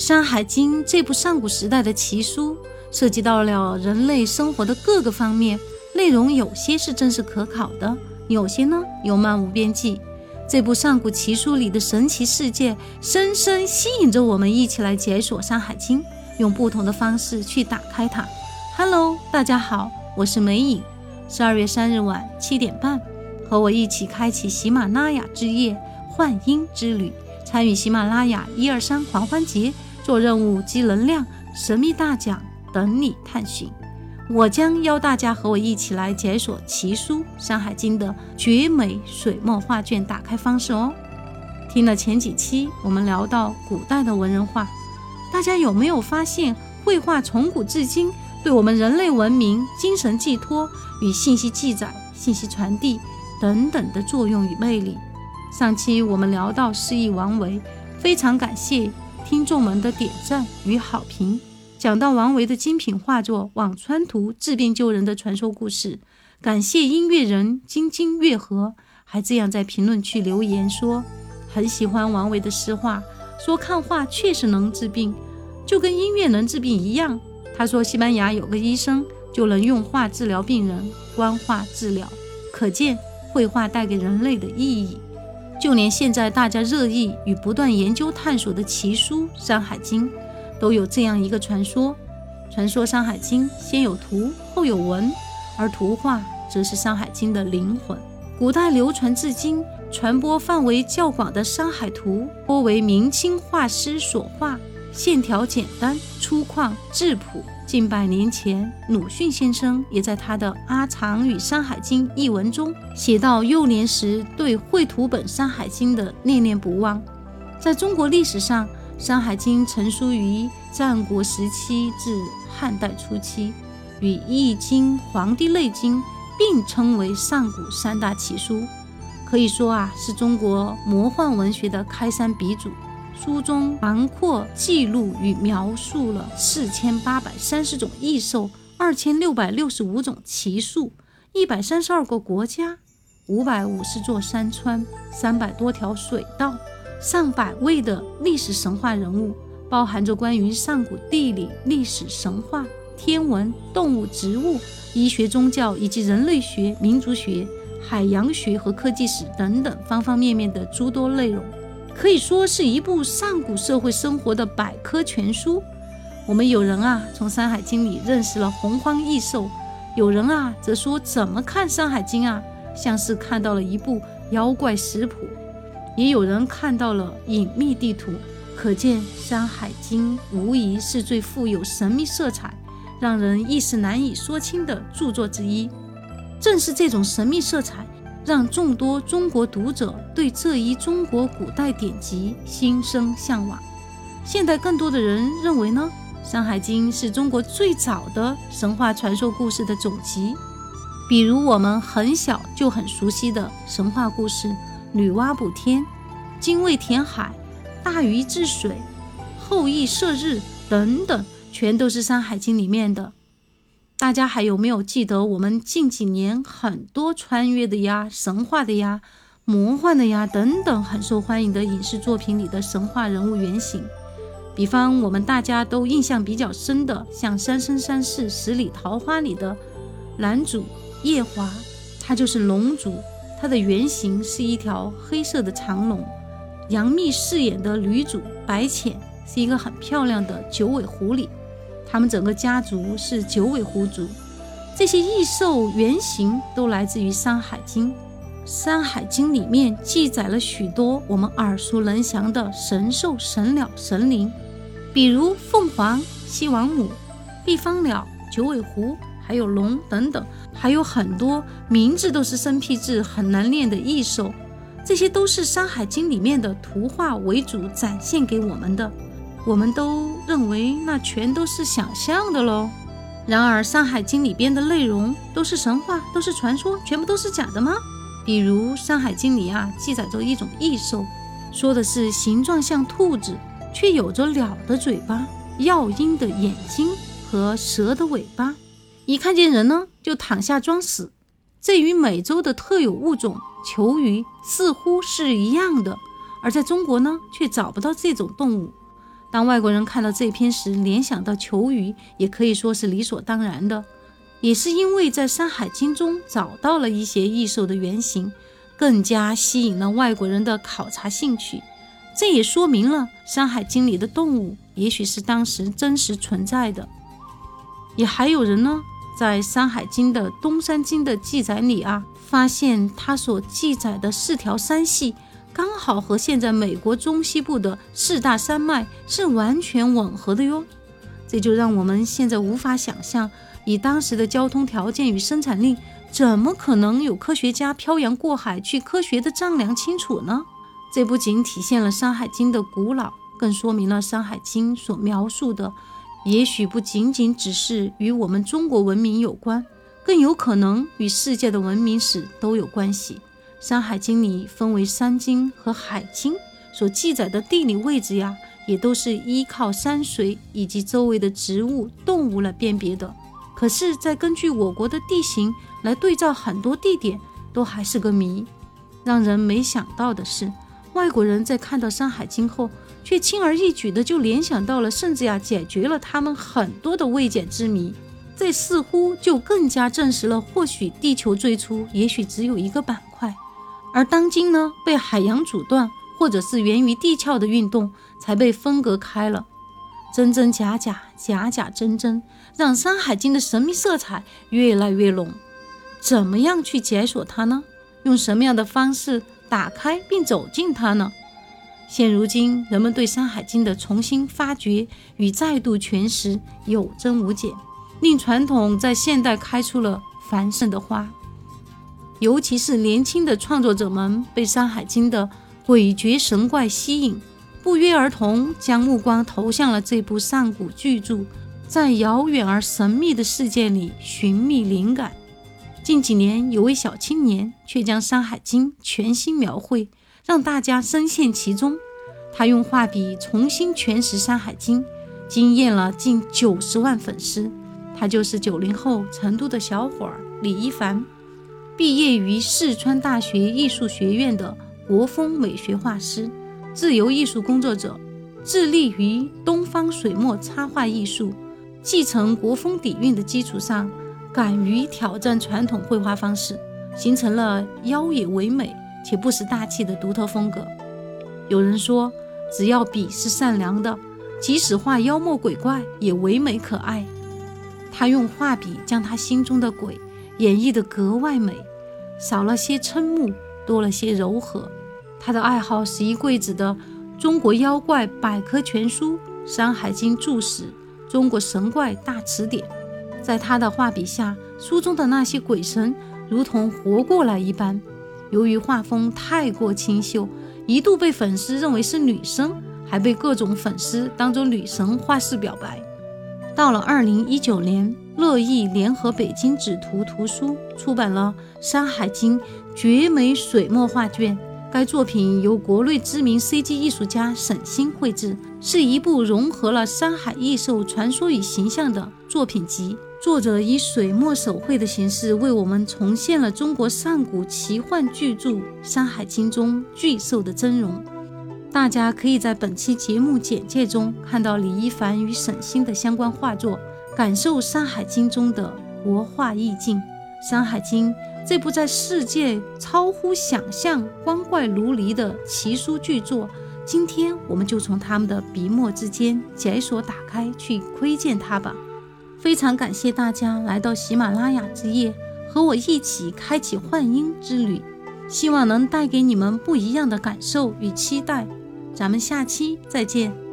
《山海经》这部上古时代的奇书，涉及到了人类生活的各个方面，内容有些是真实可考的，有些呢又漫无边际。这部上古奇书里的神奇世界，深深吸引着我们一起来解锁《山海经》，用不同的方式去打开它。Hello，大家好，我是梅影。十二月三日晚七点半，和我一起开启喜马拉雅之夜幻音之旅，参与喜马拉雅一二三狂欢节，做任务积能量，神秘大奖等你探寻。我将邀大家和我一起来解锁奇书《山海经》的绝美水墨画卷打开方式哦。听了前几期，我们聊到古代的文人画，大家有没有发现，绘画从古至今对我们人类文明精神寄托与信息记载、信息传递等等的作用与魅力？上期我们聊到诗意王维，非常感谢听众们的点赞与好评。讲到王维的精品画作《辋川图》治病救人的传说故事，感谢音乐人津津乐和，还这样在评论区留言说很喜欢王维的诗画，说看画确实能治病，就跟音乐能治病一样。他说西班牙有个医生就能用画治疗病人，观画治疗，可见绘画带给人类的意义。就连现在大家热议与不断研究探索的奇书《山海经》。都有这样一个传说：传说《山海经》先有图，后有文，而图画则是《山海经》的灵魂。古代流传至今、传播范围较广的《山海图》，多为明清画师所画，线条简单粗犷质朴。近百年前，鲁迅先生也在他的《阿长与山海经》一文中写到，幼年时对绘图本《山海经》的念念不忘。在中国历史上，《山海经》成书于战国时期至汉代初期，与《易经》《黄帝内经》并称为上古三大奇书，可以说啊是中国魔幻文学的开山鼻祖。书中囊括记录与描述了四千八百三十种异兽、二千六百六十五种奇树、一百三十二个国家、五百五十座山川、三百多条水道。上百位的历史神话人物，包含着关于上古地理、历史、神话、天文、动物、植物、医学、宗教以及人类学、民族学、海洋学和科技史等等方方面面的诸多内容，可以说是一部上古社会生活的百科全书。我们有人啊，从《山海经》里认识了洪荒异兽；有人啊，则说怎么看《山海经》啊，像是看到了一部妖怪食谱。也有人看到了隐秘地图，可见《山海经》无疑是最富有神秘色彩、让人一时难以说清的著作之一。正是这种神秘色彩，让众多中国读者对这一中国古代典籍心生向往。现代更多的人认为呢，《山海经》是中国最早的神话传说故事的总集。比如我们很小就很熟悉的神话故事。女娲补天、精卫填海、大禹治水、后羿射日等等，全都是《山海经》里面的。大家还有没有记得我们近几年很多穿越的呀、神话的呀、魔幻的呀等等很受欢迎的影视作品里的神话人物原型？比方我们大家都印象比较深的，像《三生三世十里桃花》里的男主夜华，他就是龙族。他的原型是一条黑色的长龙，杨幂饰演的女主白浅是一个很漂亮的九尾狐狸，他们整个家族是九尾狐族。这些异兽原型都来自于《山海经》，《山海经》里面记载了许多我们耳熟能详的神兽、神鸟、神灵，比如凤凰、西王母、毕方鸟、九尾狐。还有龙等等，还有很多名字都是生僻字很难念的异兽，这些都是《山海经》里面的图画为主展现给我们的，我们都认为那全都是想象的喽。然而，《山海经》里边的内容都是神话，都是传说，全部都是假的吗？比如《山海经》里啊记载着一种异兽，说的是形状像兔子，却有着鸟的嘴巴、药鹰的眼睛和蛇的尾巴。一看见人呢，就躺下装死，这与美洲的特有物种球鱼似乎是一样的，而在中国呢，却找不到这种动物。当外国人看到这篇时，联想到求雨，也可以说是理所当然的。也是因为在《山海经》中找到了一些异兽的原型，更加吸引了外国人的考察兴趣。这也说明了《山海经》里的动物也许是当时真实存在的。也还有人呢，在《山海经》的东山经的记载里啊，发现它所记载的四条山系，刚好和现在美国中西部的四大山脉是完全吻合的哟。这就让我们现在无法想象。以当时的交通条件与生产力，怎么可能有科学家漂洋过海去科学的丈量清楚呢？这不仅体现了《山海经》的古老，更说明了《山海经》所描述的，也许不仅仅只是与我们中国文明有关，更有可能与世界的文明史都有关系。《山海经》里分为山经和海经，所记载的地理位置呀，也都是依靠山水以及周围的植物、动物来辨别的。可是再根据我国的地形来对照很多地点，都还是个谜。让人没想到的是，外国人在看到《山海经》后，却轻而易举的就联想到了，甚至呀解决了他们很多的未解之谜。这似乎就更加证实了，或许地球最初也许只有一个板块，而当今呢被海洋阻断，或者是源于地壳的运动才被分隔开了。真真假假，假假真真，让《山海经》的神秘色彩越来越浓。怎么样去解锁它呢？用什么样的方式打开并走进它呢？现如今，人们对《山海经》的重新发掘与再度诠释有增无减，令传统在现代开出了繁盛的花。尤其是年轻的创作者们被《山海经》的诡谲神怪吸引。不约而同将目光投向了这部上古巨著，在遥远而神秘的世界里寻觅灵感。近几年，有位小青年却将《山海经》全新描绘，让大家深陷其中。他用画笔重新诠释《山海经》，惊艳了近九十万粉丝。他就是九零后成都的小伙儿李一凡，毕业于四川大学艺术学院的国风美学画师。自由艺术工作者，致力于东方水墨插画艺术，继承国风底蕴的基础上，敢于挑战传统绘画方式，形成了妖冶唯美且不失大气的独特风格。有人说，只要笔是善良的，即使画妖魔鬼怪也唯美可爱。他用画笔将他心中的鬼演绎得格外美，少了些瞠目，多了些柔和。他的爱好是一柜子的《中国妖怪百科全书》《山海经注释》《中国神怪大词典》。在他的画笔下，书中的那些鬼神如同活过来一般。由于画风太过清秀，一度被粉丝认为是女生，还被各种粉丝当做女神画室表白。到了二零一九年，乐意联合北京纸图图书出版了《山海经绝美水墨画卷》。该作品由国内知名 CG 艺术家沈星绘制，是一部融合了山海异兽传说与形象的作品集。作者以水墨手绘的形式为我们重现了中国上古奇幻巨著《山海经》中巨兽的真容。大家可以在本期节目简介中看到李一凡与沈星的相关画作，感受《山海经》中的国画意境。《山海经》。这部在世界超乎想象、光怪陆离的奇书巨作，今天我们就从他们的笔墨之间解锁打开，去窥见它吧。非常感谢大家来到喜马拉雅之夜，和我一起开启幻音之旅，希望能带给你们不一样的感受与期待。咱们下期再见。